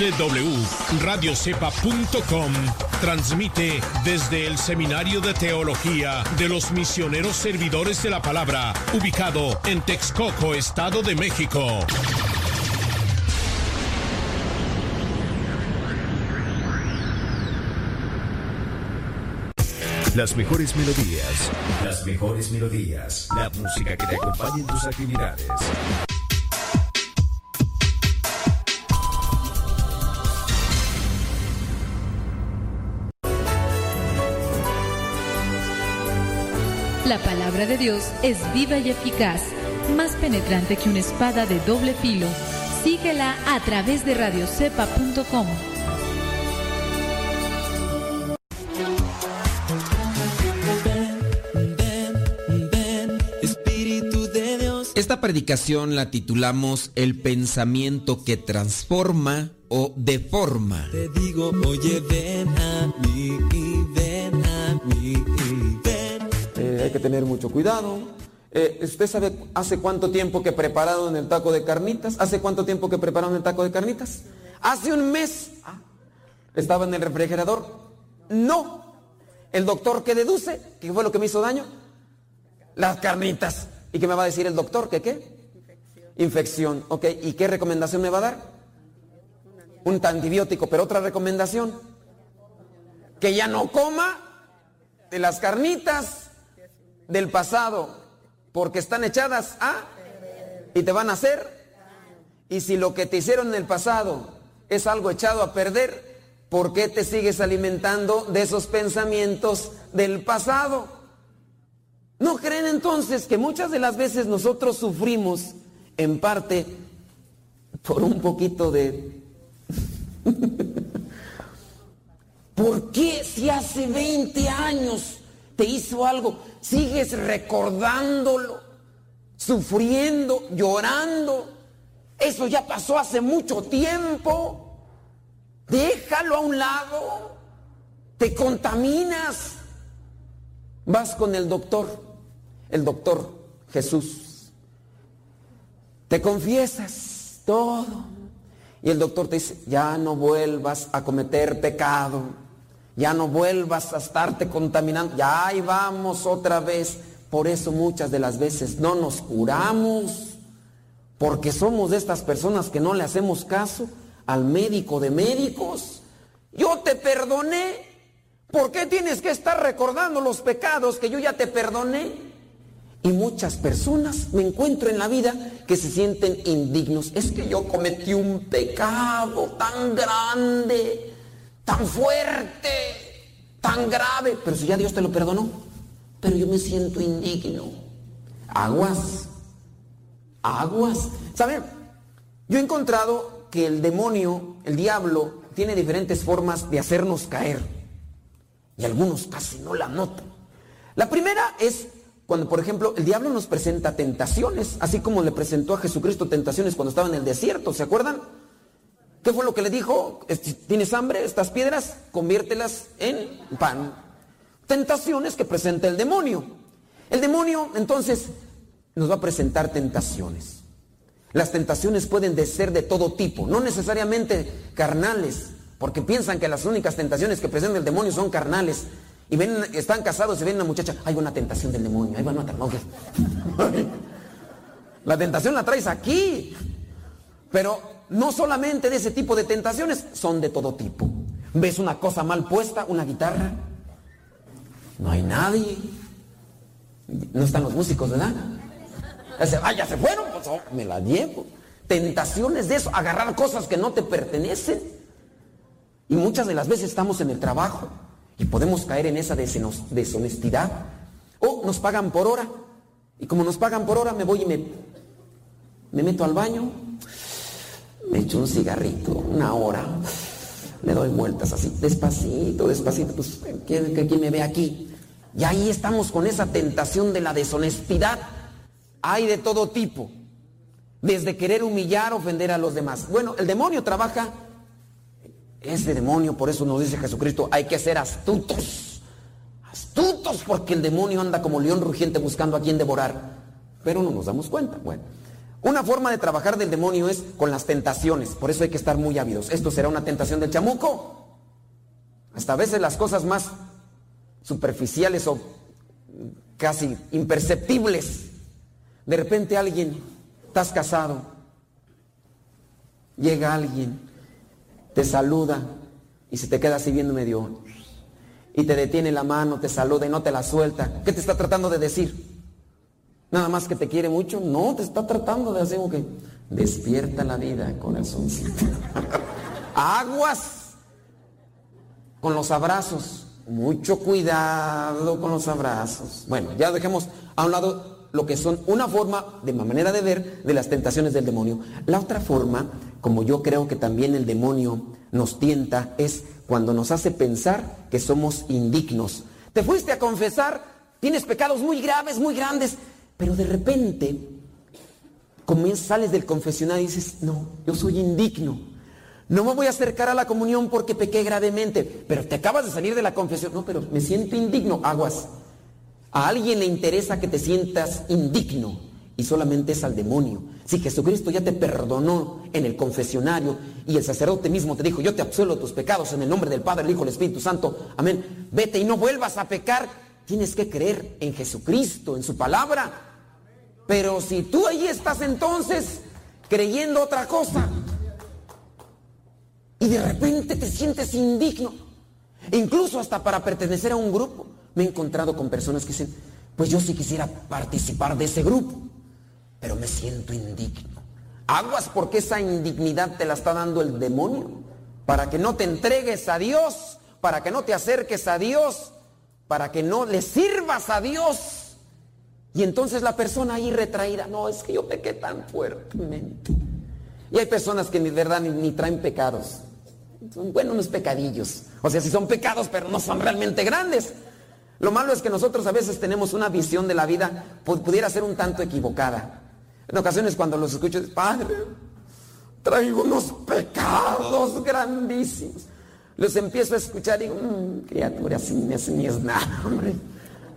www.radiocepa.com transmite desde el Seminario de Teología de los Misioneros Servidores de la Palabra, ubicado en Texcoco, Estado de México. Las mejores melodías, las mejores melodías, la música que te acompaña en tus actividades. La palabra de Dios es viva y eficaz, más penetrante que una espada de doble filo. Síguela a través de radiocepa.com. Esta predicación la titulamos El pensamiento que transforma o deforma. Te digo, oye, ven a mí. Hay que tener mucho cuidado. Eh, ¿Usted sabe hace cuánto tiempo que prepararon el taco de carnitas? ¿Hace cuánto tiempo que prepararon el taco de carnitas? Hace un mes. ¿Estaba en el refrigerador? No. ¿El doctor qué deduce? ¿Qué fue lo que me hizo daño? Las carnitas. ¿Y qué me va a decir el doctor? ¿Qué qué? Infección. Infección, ok. ¿Y qué recomendación me va a dar? Un antibiótico, pero otra recomendación. Que ya no coma de las carnitas del pasado, porque están echadas a y te van a hacer. Y si lo que te hicieron en el pasado es algo echado a perder, ¿por qué te sigues alimentando de esos pensamientos del pasado? ¿No creen entonces que muchas de las veces nosotros sufrimos en parte por un poquito de... (laughs) ¿Por qué si hace 20 años te hizo algo, sigues recordándolo, sufriendo, llorando? Eso ya pasó hace mucho tiempo. Déjalo a un lado. Te contaminas. Vas con el doctor el doctor Jesús. Te confiesas todo. Y el doctor te dice, ya no vuelvas a cometer pecado. Ya no vuelvas a estarte contaminando. Ya ahí vamos otra vez. Por eso muchas de las veces no nos curamos. Porque somos de estas personas que no le hacemos caso al médico de médicos. Yo te perdoné. ¿Por qué tienes que estar recordando los pecados que yo ya te perdoné? Y muchas personas me encuentro en la vida que se sienten indignos. Es que yo cometí un pecado tan grande, tan fuerte, tan grave. Pero si ya Dios te lo perdonó, pero yo me siento indigno. Aguas, aguas. ¿Saben? Yo he encontrado que el demonio, el diablo, tiene diferentes formas de hacernos caer. Y algunos casi no la notan. La primera es cuando, por ejemplo, el diablo nos presenta tentaciones, así como le presentó a Jesucristo tentaciones cuando estaba en el desierto, ¿se acuerdan? ¿Qué fue lo que le dijo? ¿Tienes hambre? Estas piedras, conviértelas en pan. Tentaciones que presenta el demonio. El demonio, entonces, nos va a presentar tentaciones. Las tentaciones pueden ser de todo tipo, no necesariamente carnales, porque piensan que las únicas tentaciones que presenta el demonio son carnales. Y ven, están casados y ven una muchacha, hay una tentación del demonio, ahí van a matar. La tentación la traes aquí. Pero no solamente de ese tipo de tentaciones, son de todo tipo. Ves una cosa mal puesta, una guitarra, no hay nadie. No están los músicos, ¿verdad? Ya ya se fueron, pues oh, me la llevo. Tentaciones de eso, agarrar cosas que no te pertenecen. Y muchas de las veces estamos en el trabajo y podemos caer en esa deshonestidad. O nos pagan por hora. Y como nos pagan por hora, me voy y me, me meto al baño, me echo un cigarrito, una hora, le doy vueltas así, despacito, despacito, pues ¿quién, quién me ve aquí? Y ahí estamos con esa tentación de la deshonestidad. Hay de todo tipo. Desde querer humillar, ofender a los demás. Bueno, el demonio trabaja ese demonio, por eso nos dice Jesucristo, hay que ser astutos. Astutos porque el demonio anda como león rugiente buscando a quien devorar. Pero no nos damos cuenta. Bueno, una forma de trabajar del demonio es con las tentaciones. Por eso hay que estar muy ávidos. Esto será una tentación del chamuco. Hasta a veces las cosas más superficiales o casi imperceptibles. De repente alguien, estás casado, llega alguien te saluda y se te queda así viendo medio y te detiene la mano, te saluda y no te la suelta. ¿Qué te está tratando de decir? Nada más que te quiere mucho. No, te está tratando de hacer como que despierta la vida, corazoncito. (laughs) Aguas con los abrazos. Mucho cuidado con los abrazos. Bueno, ya dejemos a un lado lo que son una forma de manera de ver de las tentaciones del demonio. La otra forma como yo creo que también el demonio nos tienta, es cuando nos hace pensar que somos indignos. Te fuiste a confesar, tienes pecados muy graves, muy grandes, pero de repente sales del confesionario y dices, no, yo soy indigno. No me voy a acercar a la comunión porque pequé gravemente, pero te acabas de salir de la confesión. No, pero me siento indigno. Aguas. A alguien le interesa que te sientas indigno y solamente es al demonio. Si Jesucristo ya te perdonó en el confesionario y el sacerdote mismo te dijo, yo te absuelvo tus pecados en el nombre del Padre, el Hijo, el Espíritu Santo, amén, vete y no vuelvas a pecar, tienes que creer en Jesucristo, en su palabra. Pero si tú ahí estás entonces creyendo otra cosa, y de repente te sientes indigno. Incluso hasta para pertenecer a un grupo. Me he encontrado con personas que dicen, pues yo sí quisiera participar de ese grupo, pero me siento indigno. Aguas porque esa indignidad te la está dando el demonio, para que no te entregues a Dios, para que no te acerques a Dios, para que no le sirvas a Dios. Y entonces la persona ahí retraída, no, es que yo pequé tan fuertemente. Y hay personas que ni verdad ni, traen pecados. Son buenos unos pecadillos. O sea, si son pecados, pero no son realmente grandes. Lo malo es que nosotros a veces tenemos una visión de la vida, pudiera ser un tanto equivocada. En ocasiones cuando los escucho, Padre, traigo unos pecados grandísimos. Los empiezo a escuchar y digo, mmm, criatura, así ni es nada, hombre.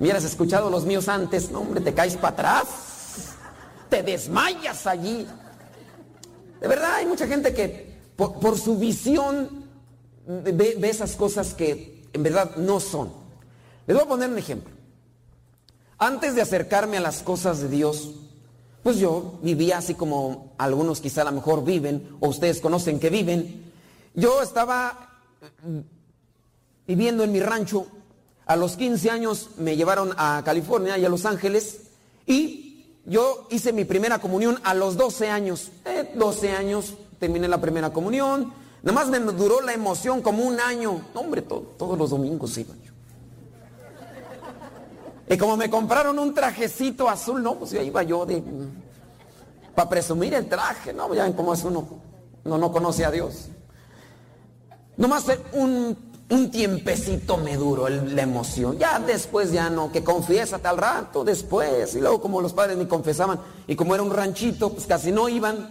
Hubieras escuchado los míos antes, no, hombre, te caes para atrás. Te desmayas allí. De verdad, hay mucha gente que por, su visión ve, esas cosas que en verdad no son. Les voy a poner un ejemplo. Antes de acercarme a las cosas de Dios, pues yo vivía así como algunos quizá a lo mejor viven, o ustedes conocen que viven. Yo estaba viviendo en mi rancho. A los 15 años me llevaron a California y a Los Ángeles y yo hice mi primera comunión a los 12 años. 12 eh, años, terminé la primera comunión. Nada más me duró la emoción como un año. hombre, todos los domingos iba yo. Y como me compraron un trajecito azul, no, pues ya iba yo de. Para presumir el traje, ¿no? Ya ven cómo es uno. No, no conoce a Dios. Nomás un, un tiempecito me duró la emoción. Ya después ya no, que confiésate al rato, después. Y luego como los padres ni confesaban, y como era un ranchito, pues casi no iban.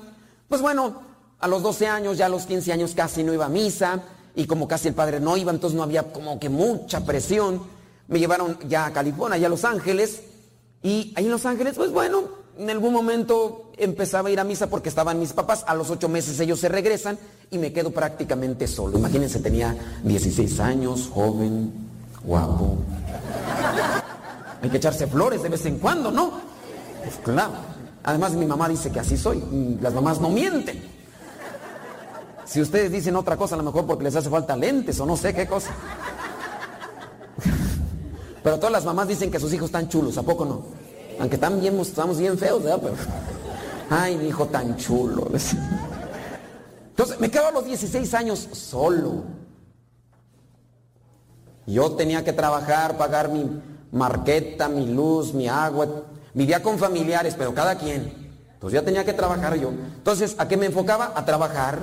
Pues bueno, a los 12 años, ya a los 15 años casi no iba a misa y como casi el padre no iba, entonces no había como que mucha presión. Me llevaron ya a California, ya a Los Ángeles y ahí en Los Ángeles, pues bueno, en algún momento empezaba a ir a misa porque estaban mis papás, a los ocho meses ellos se regresan y me quedo prácticamente solo. Imagínense, tenía 16 años, joven, guapo. Hay que echarse flores de vez en cuando, ¿no? Pues claro. Además mi mamá dice que así soy. Las mamás no mienten. Si ustedes dicen otra cosa, a lo mejor porque les hace falta lentes o no sé qué cosa. Pero todas las mamás dicen que sus hijos están chulos, ¿a poco no? Aunque están bien, estamos bien feos, ¿verdad? Pero, ay, mi hijo tan chulo. Entonces, me quedo a los 16 años solo. Yo tenía que trabajar, pagar mi marqueta, mi luz, mi agua. Vivía con familiares, pero cada quien. Entonces ya tenía que trabajar yo. Entonces, ¿a qué me enfocaba? A trabajar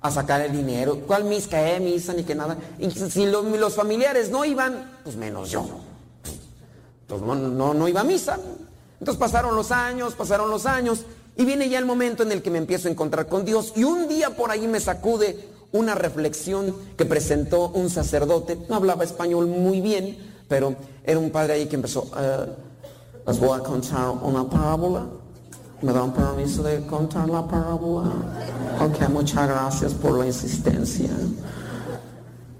a sacar el dinero. ¿Cuál misa? ¿Qué misa? Ni que nada. Y si los, familiares no iban, pues menos yo. Entonces no, no, iba a misa. Entonces pasaron los años, pasaron los años. Y viene ya el momento en el que me empiezo a encontrar con Dios. Y un día por ahí me sacude una reflexión que presentó un sacerdote. No hablaba español muy bien, pero era un padre ahí que empezó. Uh, les voy a contar una parábola ¿Me dan permiso de contar la parábola? Ok, muchas gracias por la insistencia.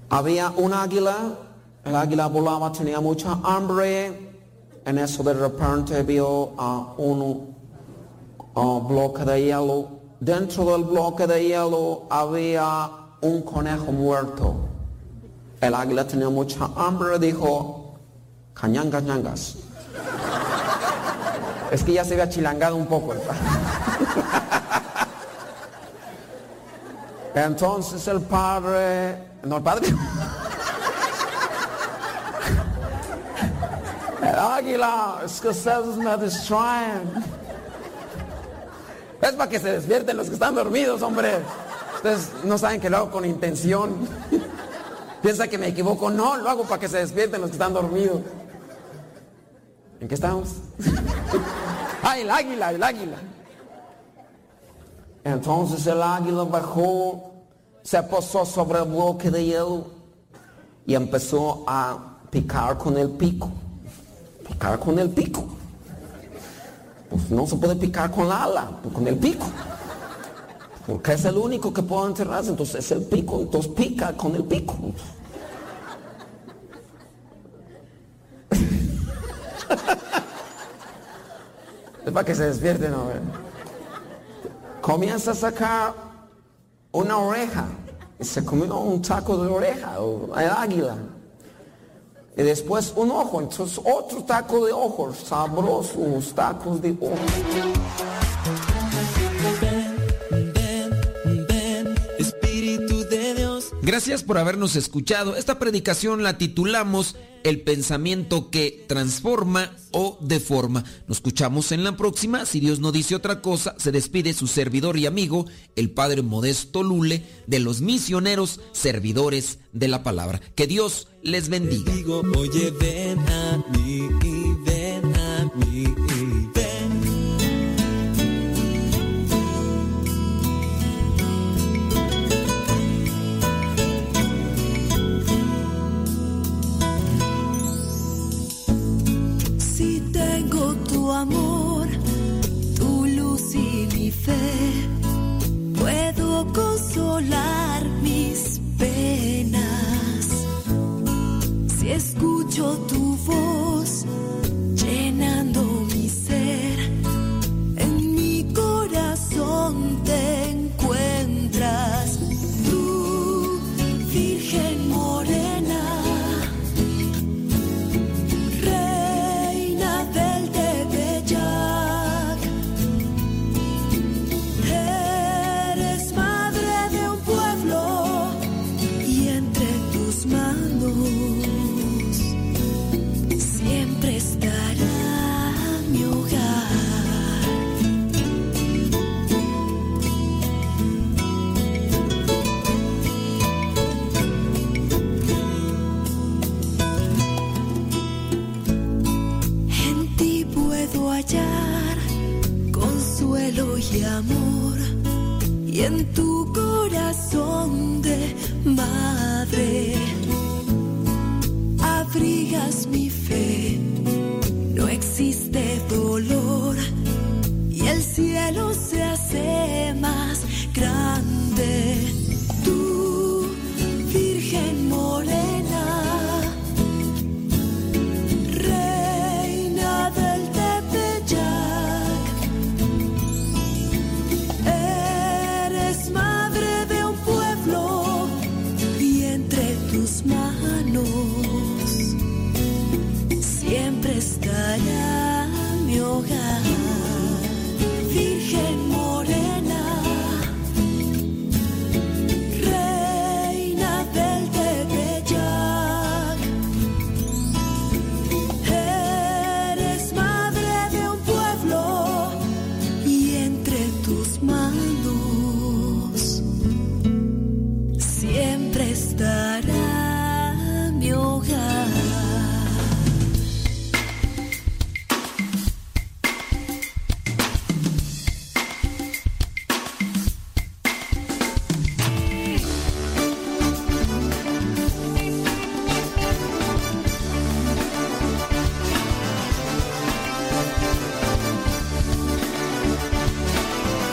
Había un águila, el águila volaba, tenía mucha hambre. En eso de repente vio a un bloque de hielo. Dentro del bloque de hielo había un conejo muerto. El águila tenía mucha hambre, dijo, cañangas, ñangas. (laughs) Es que ya se ve achilangado un poco. (laughs) Entonces el padre, no el padre, águila, es que ustedes me distraen. Es para que se despierten los que están dormidos, hombre. Ustedes no saben que lo hago con intención. Piensa que me equivoco. No, lo hago para que se despierten los que están dormidos. ¿En qué estamos? (laughs) ah, el águila, el águila. Entonces el águila bajó, se posó sobre el bloque de hielo y empezó a picar con el pico. Picar con el pico. Pues no se puede picar con la ala, con el pico. Porque es el único que puede enterrarse, entonces es el pico, entonces pica con el pico. (laughs) es para que se despierten, ¿no? Comienza a sacar una oreja. Y se comió un taco de oreja, o el águila. Y después un ojo, entonces otro taco de ojos, sabrosos tacos de ojos. Gracias por habernos escuchado. Esta predicación la titulamos El pensamiento que transforma o deforma. Nos escuchamos en la próxima. Si Dios no dice otra cosa, se despide su servidor y amigo, el Padre Modesto Lule, de los misioneros servidores de la palabra. Que Dios les bendiga.